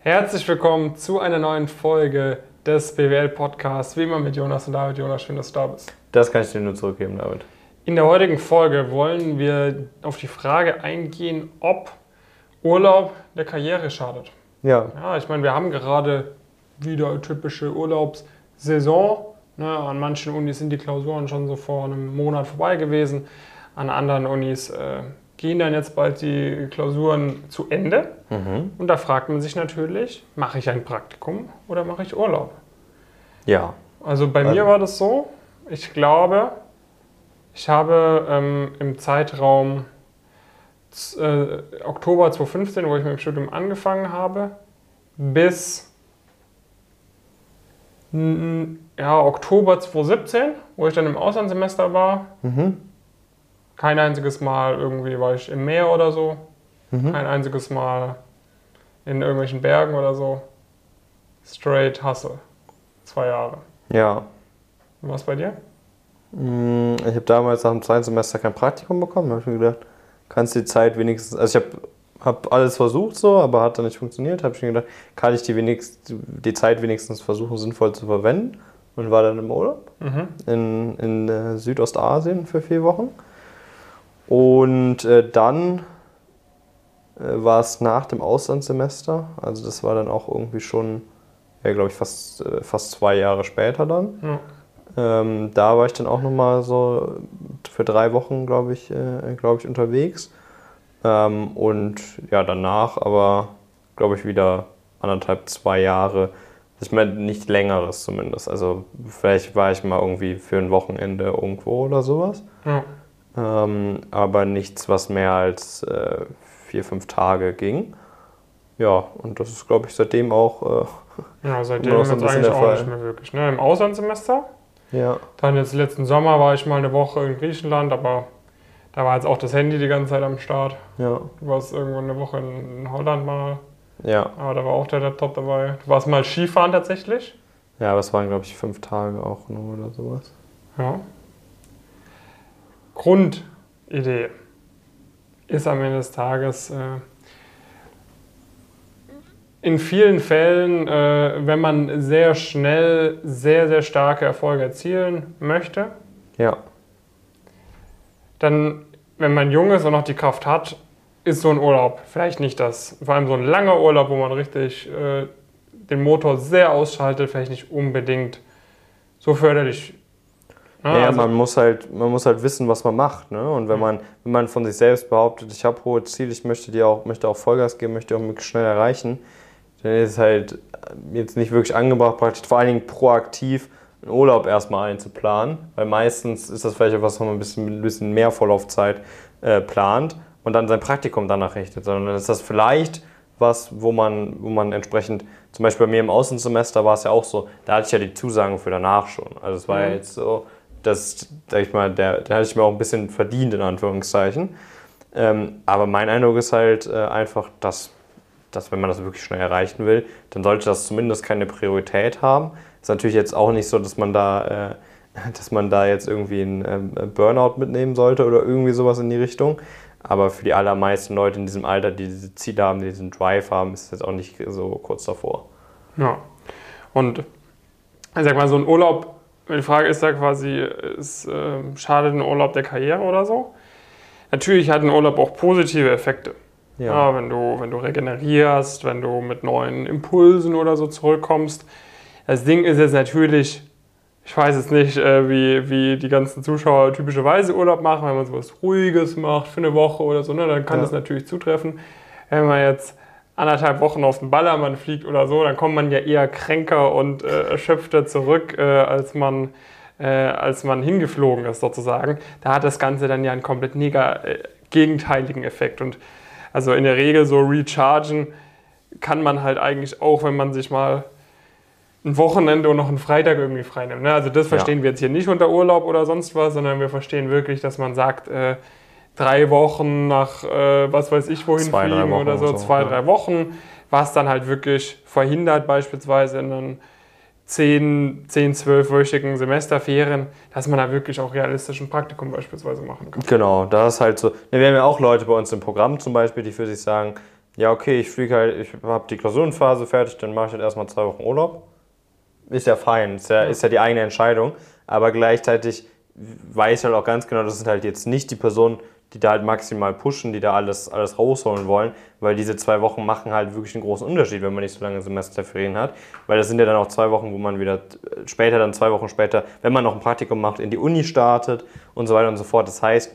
Herzlich willkommen zu einer neuen Folge des BWL-Podcasts. Wie immer mit Jonas und David. Jonas, schön, dass du da bist. Das kann ich dir nur zurückgeben, David. In der heutigen Folge wollen wir auf die Frage eingehen, ob Urlaub der Karriere schadet. Ja. Ja, ich meine, wir haben gerade wieder typische Urlaubssaison. Ne, an manchen Unis sind die Klausuren schon so vor einem Monat vorbei gewesen. An anderen Unis äh, gehen dann jetzt bald die Klausuren zu Ende. Mhm. Und da fragt man sich natürlich, mache ich ein Praktikum oder mache ich Urlaub? Ja. Also bei Also- mir war das so, ich glaube, ich habe ähm, im Zeitraum äh, Oktober 2015, wo ich mit dem Studium angefangen habe, bis ja, Oktober 2017, wo ich dann im Auslandssemester war, Mhm. Kein einziges Mal irgendwie war ich im Meer oder so, Mhm. kein einziges Mal in irgendwelchen Bergen oder so. Straight Hustle. Zwei Jahre. Ja. Und was bei dir? Mm, Ich habe damals nach dem zweiten Semester kein Praktikum bekommen. Da habe ich mir gedacht, kannst die Zeit wenigstens. Also ich habe hab alles versucht so, aber hat dann nicht funktioniert. Habe ich mir gedacht, kann ich die, wenigst, die Zeit wenigstens versuchen, sinnvoll zu verwenden. Und war dann im Urlaub Mhm. in, in äh, Südostasien für vier Wochen. Und äh, dann äh, war es nach dem Auslandssemester. Also das war dann auch irgendwie schon, ja, glaube ich, fast, äh, fast zwei Jahre später dann. Ja. Ähm, da war ich dann auch nochmal so für drei Wochen, glaube ich, äh, glaube ich, unterwegs. Ähm, und ja, danach aber, glaube ich, wieder anderthalb, zwei Jahre. Ich meine, nicht längeres zumindest. Also vielleicht war ich mal irgendwie für ein Wochenende irgendwo oder sowas. Ja. Ähm, aber nichts, was mehr als äh, vier, fünf Tage ging. Ja, und das ist, glaube ich, seitdem auch. Ja, seitdem jetzt so bisschen eigentlich auch nicht mehr wirklich. Ne? Im Auslandssemester. Äh, ja. Dann jetzt letzten Sommer war ich mal eine Woche in Griechenland, aber da war jetzt auch das Handy die ganze Zeit am Start. Ja. Du warst irgendwo eine Woche in Holland mal, Ja. aber da war auch der Laptop dabei. Du warst mal Skifahren tatsächlich. Ja, aber es waren, glaube ich, fünf Tage auch nur oder sowas. Ja. Grundidee ist am Ende des Tages, äh, in vielen Fällen, äh, wenn man sehr schnell sehr, sehr starke Erfolge erzielen möchte, Ja. dann, wenn man jung ist und noch die Kraft hat, ist so ein Urlaub vielleicht nicht das. Vor allem so ein langer Urlaub, wo man richtig äh, den Motor sehr ausschaltet, vielleicht nicht unbedingt so förderlich. Ne? Ja, Also- man muss halt, man muss halt wissen, was man macht. Ne? Und wenn Mhm. man, wenn man von sich selbst behauptet, ich habe hohe Ziele, ich möchte die auch, möchte auch Vollgas geben, möchte auch möglichst schnell erreichen, dann ist es halt jetzt nicht wirklich angebracht, praktisch vor allen Dingen proaktiv einen Urlaub erstmal einzuplanen. Weil meistens ist das vielleicht etwas, was man ein bisschen, ein bisschen mehr Vorlaufzeit äh, plant und dann sein Praktikum danach richtet. Sondern dann ist das vielleicht was, wo man, wo man entsprechend, zum Beispiel bei mir im Außensemester war es ja auch so, da hatte ich ja die Zusagen für danach schon. Also es war ja Mhm. jetzt so, dass, sag ich mal, der, der hatte ich mir auch ein bisschen verdient, in Anführungszeichen. Ähm, aber mein Eindruck ist halt äh, einfach, dass, dass wenn man das wirklich schnell erreichen will, dann sollte das zumindest keine Priorität haben. Ist natürlich jetzt auch nicht so, dass man da, äh, dass man da jetzt irgendwie einen ähm, Burnout mitnehmen sollte oder irgendwie sowas in die Richtung. Aber für die allermeisten Leute in diesem Alter, die diese Ziele haben, die diesen Drive haben, ist es jetzt auch nicht so kurz davor. Ja. Und ich sag mal, so ein Urlaub, die Frage ist da quasi, ist, äh, schadet ein Urlaub der Karriere oder so? Natürlich hat ein Urlaub auch positive Effekte. Ja. wenn, du, wenn du regenerierst, wenn du mit neuen Impulsen oder so zurückkommst. Das Ding ist jetzt natürlich, ich weiß jetzt nicht, äh, wie, wie die ganzen Zuschauer typischerweise Urlaub machen, wenn man sowas Ruhiges macht für eine Woche oder so, ne, dann kann Ja. das natürlich zutreffen. Wenn man jetzt anderthalb Wochen auf den Ballermann fliegt oder so, dann kommt man ja eher kränker und äh, erschöpfter zurück, äh, als, man, äh, als man hingeflogen ist sozusagen. Da hat das Ganze dann ja einen komplett nega, äh, gegenteiligen Effekt. Und also in der Regel so rechargen kann man halt eigentlich auch, wenn man sich mal ein Wochenende und noch einen Freitag irgendwie freinimmt. Ne? Also das Ja. verstehen wir jetzt hier nicht unter Urlaub oder sonst was, sondern wir verstehen wirklich, dass man sagt, äh, drei Wochen nach äh, was weiß ich wohin Zwei, fliegen oder so, oder so, zwei, ja. drei Wochen, was dann halt wirklich verhindert beispielsweise in einem 10, 10 12-wöchigen Semesterferien, dass man da wirklich auch realistisch ein Praktikum beispielsweise machen kann. Genau, da ist halt so. Wir haben ja auch Leute bei uns im Programm zum Beispiel, die für sich sagen, ja, okay, ich fliege halt, ich habe die Klausurenphase fertig, dann mache ich halt erstmal zwei Wochen Urlaub. Ist ja fein, ist ja, ist ja die eigene Entscheidung. Aber gleichzeitig weiß halt auch ganz genau, das sind halt jetzt nicht die Personen, die da halt maximal pushen, die da alles, alles rausholen wollen, weil diese zwei Wochen machen halt wirklich einen großen Unterschied, wenn man nicht so lange Semesterferien hat. Weil das sind ja dann auch zwei Wochen, wo man wieder später, dann zwei Wochen später, wenn man noch ein Praktikum macht, in die Uni startet und so weiter und so fort. Das heißt,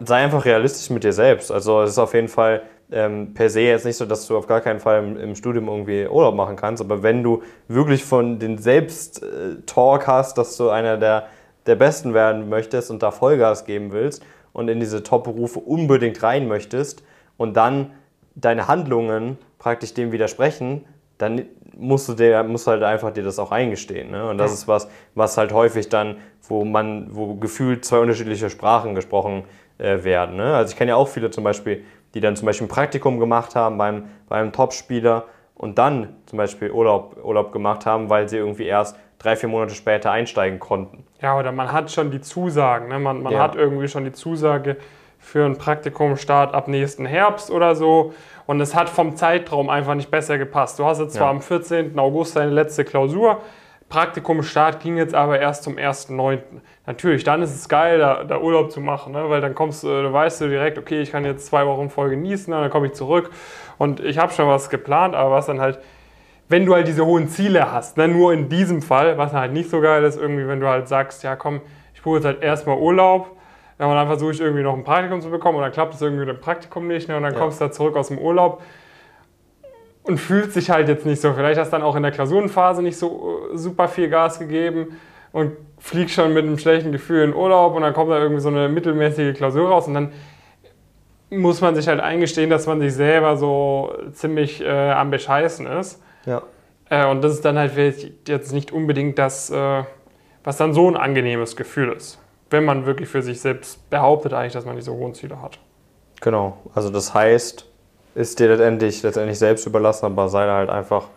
sei einfach realistisch mit dir selbst. Also es ist auf jeden Fall ähm, per se jetzt nicht so, dass du auf gar keinen Fall im, im, Studium irgendwie Urlaub machen kannst, aber wenn du wirklich von den Selbst-Talk hast, dass du einer der, der Besten werden möchtest und da Vollgas geben willst und in diese Top-Berufe unbedingt rein möchtest und dann deine Handlungen praktisch dem widersprechen, dann musst du dir, musst halt einfach dir das auch eingestehen. Ne? Und das ist was, was halt häufig dann, wo man, wo gefühlt zwei unterschiedliche Sprachen gesprochen äh, werden. Ne? Also ich kenne ja auch viele zum Beispiel, die dann zum Beispiel ein Praktikum gemacht haben beim, beim Topspieler und dann zum Beispiel Urlaub, Urlaub gemacht haben, weil sie irgendwie erst drei, vier Monate später einsteigen konnten. Ja, oder man hat schon die Zusagen. Ne? Man, man ja. hat irgendwie schon die Zusage für einen Praktikumstart ab nächsten Herbst oder so. Und es hat vom Zeitraum einfach nicht besser gepasst. Du hast jetzt zwar ja. am 14. August deine letzte Klausur, Praktikumstart ging jetzt aber erst zum 1.9. Natürlich, dann ist es geil, da, da Urlaub zu machen, ne? weil dann kommst du, weißt du direkt, okay, ich kann jetzt zwei Wochen voll genießen, dann komme ich zurück und ich habe schon was geplant, aber was dann halt, wenn du halt diese hohen Ziele hast, ne? nur in diesem Fall, was halt nicht so geil ist, irgendwie, wenn du halt sagst, ja komm, ich buche jetzt halt erstmal Urlaub, ja, und dann versuche ich irgendwie noch ein Praktikum zu bekommen und dann klappt es irgendwie mit dem Praktikum nicht ne? und dann ja. kommst du da zurück aus dem Urlaub und fühlt sich halt jetzt nicht so. Vielleicht hast du dann auch in der Klausurenphase nicht so äh, super viel Gas gegeben und fliegst schon mit einem schlechten Gefühl in Urlaub und dann kommt da irgendwie so eine mittelmäßige Klausur raus und dann muss man sich halt eingestehen, dass man sich selber so ziemlich äh, am Bescheißen ist. Ja. Äh, und das ist dann halt jetzt nicht unbedingt das, äh, was dann so ein angenehmes Gefühl ist wenn man wirklich für sich selbst behauptet eigentlich, dass man diese hohen Ziele hat. Genau, also das heißt, ist dir letztendlich, letztendlich selbst überlassen, aber sei halt einfach,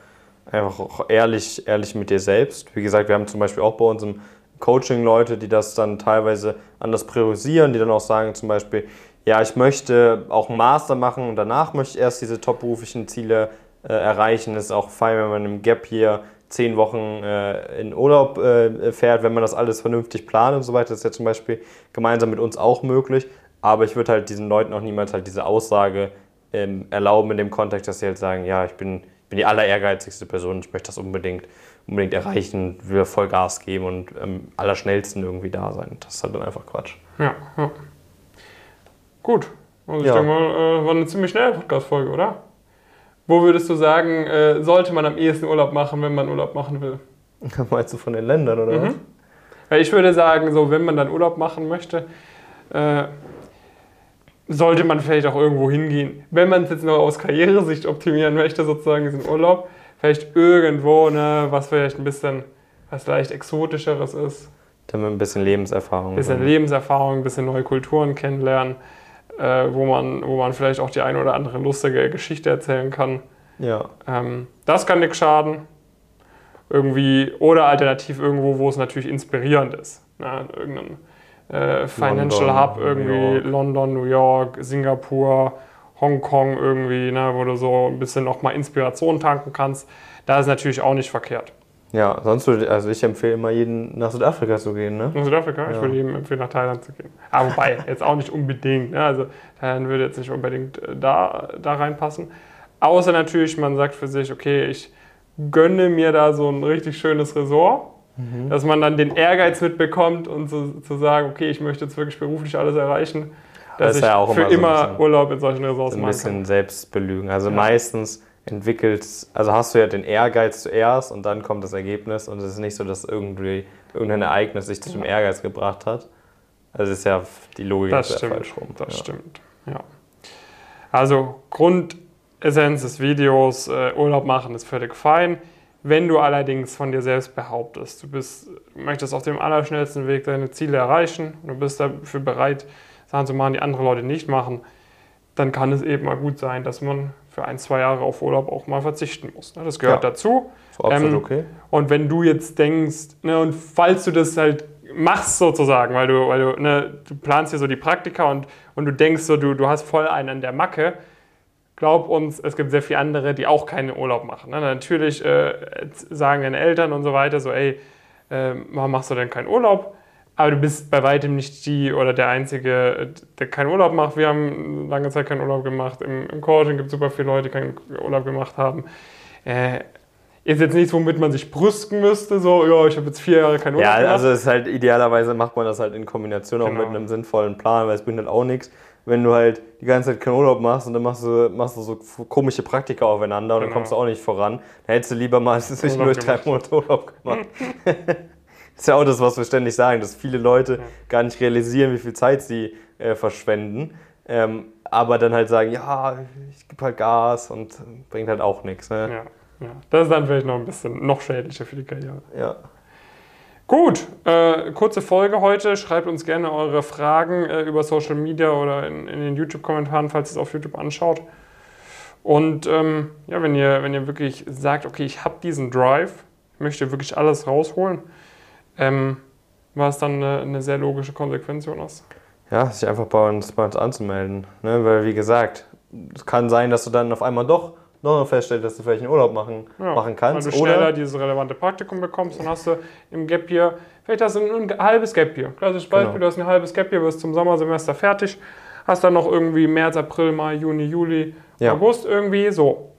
einfach auch ehrlich, ehrlich mit dir selbst. Wie gesagt, wir haben zum Beispiel auch bei uns im Coaching Leute, die das dann teilweise anders priorisieren, die dann auch sagen zum Beispiel, ja, ich möchte auch einen Master machen und danach möchte ich erst diese top-beruflichen Ziele äh, erreichen. Das ist auch fein, wenn man im Gap hier zehn Wochen äh, in Urlaub äh, fährt, wenn man das alles vernünftig plant und so weiter. Das ist ja zum Beispiel gemeinsam mit uns auch möglich. Aber ich würde halt diesen Leuten auch niemals halt diese Aussage ähm, erlauben in dem Kontext, dass sie halt sagen, ja, ich bin, bin die aller ehrgeizigste Person, ich möchte das unbedingt, unbedingt erreichen, will voll Gas geben und am ähm, allerschnellsten irgendwie da sein. Das ist halt dann einfach Quatsch. Ja, ja. Gut. Also ich ja. denke mal, äh, war eine ziemlich schnelle Podcast-Folge, oder? Wo würdest du sagen, äh, sollte man am ehesten Urlaub machen, wenn man Urlaub machen will? Meinst du von den Ländern oder mhm. was? Weil ich würde sagen, so wenn man dann Urlaub machen möchte, äh, sollte man vielleicht auch irgendwo hingehen. Wenn man es jetzt noch aus Karrieresicht optimieren möchte, sozusagen diesen Urlaub, vielleicht irgendwo, ne, was vielleicht ein bisschen, was leicht exotischeres ist. Damit ein bisschen Lebenserfahrung. Ein bisschen Lebenserfahrung, ein bisschen neue Kulturen kennenlernen äh, wo, man, wo man vielleicht auch die eine oder andere lustige Geschichte erzählen kann. Ja. Ähm, das kann nichts schaden. Irgendwie, oder alternativ irgendwo, wo es natürlich inspirierend ist. Ne? Irgendein äh, Financial London, Hub, irgendwie New London, New York, Singapur, Hongkong irgendwie, ne? wo du so ein bisschen nochmal Inspiration tanken kannst. Da ist natürlich auch nicht verkehrt. Ja, sonst würde also ich empfehle immer jeden nach Südafrika zu gehen, ne? Nach Südafrika? Ja. Ich würde jedem empfehlen, nach Thailand zu gehen. Aber wobei, jetzt auch nicht unbedingt. Ne? Also Thailand würde jetzt nicht unbedingt äh, da, da reinpassen. Außer natürlich, man sagt für sich, okay, ich gönne mir da so ein richtig schönes Resort, mhm. dass man dann den Ehrgeiz mitbekommt und so, zu sagen, okay, ich möchte jetzt wirklich beruflich alles erreichen, dass das ich ja für immer, so Urlaub in solchen Resorts mache. Ein bisschen Selbstbelügen. Also ja. meistens entwickelt, also hast du ja den Ehrgeiz zuerst und dann kommt das Ergebnis und es ist nicht so, dass irgendwie irgendein Ereignis sich zum Ehrgeiz gebracht hat. Also ist ja die Logik das ist stimmt, falsch rum. Das ja. stimmt, ja. Also Grundessenz des Videos, äh, Urlaub machen ist völlig fein. Wenn du allerdings von dir selbst behauptest, du bist, möchtest auf dem allerschnellsten Weg deine Ziele erreichen, du bist dafür bereit, Sachen zu machen, die andere Leute nicht machen, dann kann es eben mal gut sein, dass man für ein, zwei Jahre auf Urlaub auch mal verzichten muss. Ne? Das gehört ja, dazu. So absolut ähm, okay. Und wenn du jetzt denkst, ne, und falls du das halt machst sozusagen, weil du, weil du, ne, du planst hier so die Praktika und, und du denkst so, du, du hast voll einen an der Macke, glaub uns, es gibt sehr viele andere, die auch keinen Urlaub machen. Ne? Natürlich äh, sagen deine Eltern und so weiter so, ey, äh, warum machst du denn keinen Urlaub? Aber du bist bei weitem nicht die oder der Einzige, der keinen Urlaub macht. Wir haben lange Zeit keinen Urlaub gemacht. Im, im Coaching gibt es super viele Leute, die keinen Urlaub gemacht haben. Äh, ist jetzt nichts, womit man sich brüsten müsste, so, ja, ich habe jetzt vier Jahre keinen Urlaub Ja, gemacht. also es ist halt idealerweise macht man das halt in Kombination auch Genau. mit einem sinnvollen Plan, weil es bringt halt auch nichts, wenn du halt die ganze Zeit keinen Urlaub machst und dann machst du, machst du so komische Praktika aufeinander und dann Genau. kommst du auch nicht voran. Dann hättest du lieber mal nur drei. Monate Urlaub gemacht. das ist ja auch das, was wir ständig sagen, dass viele Leute gar nicht realisieren, wie viel Zeit sie äh, verschwenden. Ähm, aber dann halt sagen, ja, ich gebe halt Gas und bringt halt auch nichts. Ne? ja, ja. Das ist dann vielleicht noch ein bisschen noch schädlicher für die Karriere. Ja. Gut, äh, kurze Folge heute. Schreibt uns gerne eure Fragen äh, über Social Media oder in, in den YouTube-Kommentaren, falls ihr es auf YouTube anschaut. Und ähm, ja, wenn ihr, wenn ihr wirklich sagt, okay, ich habe diesen Drive, ich möchte wirklich alles rausholen, ähm, war es dann eine, eine sehr logische Konsequenz, Jonas. Ja, sich einfach bei uns, bei uns anzumelden. Ne? Weil, wie gesagt, es kann sein, dass du dann auf einmal doch noch feststellst, dass du vielleicht einen Urlaub machen, Ja, machen kannst. Weil du schneller Oder, dieses relevante Praktikum bekommst, dann hast du im Gap Year, vielleicht hast du ein, ein halbes Gap Year. Klassisches Beispiel, Genau. du hast ein halbes Gap Year, wirst zum Sommersemester fertig, hast dann noch irgendwie März, April, Mai, Juni, Juli, Ja. August irgendwie so.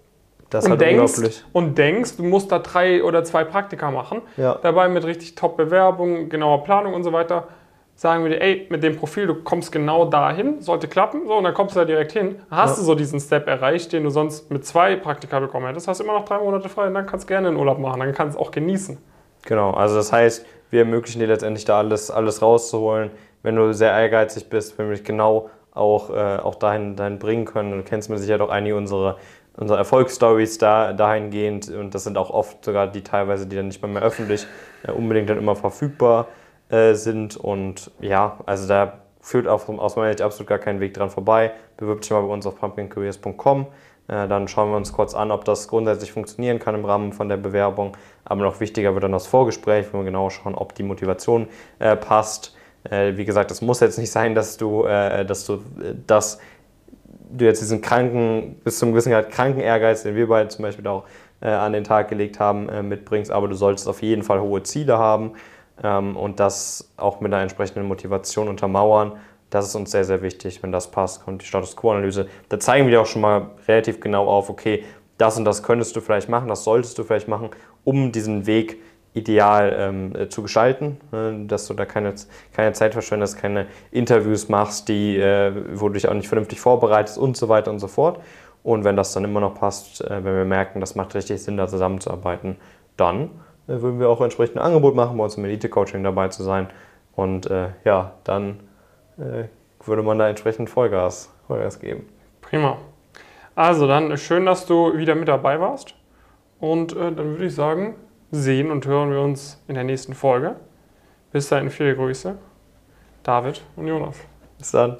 das Und halt denkst, und denkst, du musst da drei oder zwei Praktika machen. Ja. Dabei mit richtig Top-Bewerbung, genauer Planung und so weiter. Sagen wir dir, ey, mit dem Profil, du kommst genau dahin, sollte klappen, so, und dann kommst du da direkt hin. Hast Ja. du so diesen Step erreicht, den du sonst mit zwei Praktika bekommen hättest, hast immer noch drei Monate frei und dann kannst du gerne einen Urlaub machen, dann kannst du auch genießen. Genau, also das heißt, wir ermöglichen dir letztendlich da alles, alles rauszuholen, wenn du sehr ehrgeizig bist, wenn wir dich genau auch, äh, auch dahin, dahin bringen können. Du kennst mit Sicherheit auch einige unserer, unserer Erfolgsstories da, dahingehend und das sind auch oft sogar die teilweise, die dann nicht mal mehr öffentlich äh, unbedingt dann immer verfügbar äh, sind und ja, also da führt auch aus meiner Sicht absolut gar kein Weg dran vorbei. Bewirb dich mal bei uns auf pumpkincareers.com. Äh, Dann schauen wir uns kurz an, ob das grundsätzlich funktionieren kann im Rahmen von der Bewerbung. Aber noch wichtiger wird dann das Vorgespräch, wo wir genau schauen, ob die Motivation äh, passt. Äh, wie gesagt, es muss jetzt nicht sein, dass du, dass du das du jetzt diesen kranken, bis zum gewissen Grad kranken Ehrgeiz, den wir beide zum Beispiel auch äh, an den Tag gelegt haben, äh, mitbringst, aber du solltest auf jeden Fall hohe Ziele haben ähm, und das auch mit einer entsprechenden Motivation untermauern. Das ist uns sehr, sehr wichtig. Wenn das passt, kommt die Status Quo-Analyse. Da zeigen wir dir auch schon mal relativ genau auf, okay, das und das könntest du vielleicht machen, das solltest du vielleicht machen, um diesen Weg ideal ähm, äh, zu gestalten, äh, dass du da keine, keine Zeit verschwendest, keine Interviews machst, die, äh, wo du dich auch nicht vernünftig vorbereitest und so weiter und so fort. Und wenn das dann immer noch passt, äh, wenn wir merken, das macht richtig Sinn, da zusammenzuarbeiten, dann würden wir auch entsprechend ein Angebot machen, bei uns im Elite-Coaching dabei zu sein. Und äh, ja, dann äh, würde man da entsprechend Vollgas, Vollgas geben. Prima. Also dann schön, dass du wieder mit dabei warst. Und äh, dann würde ich sagen, sehen und hören wir uns in der nächsten Folge. Bis dahin viele Grüße. David und Jonas. Bis dann.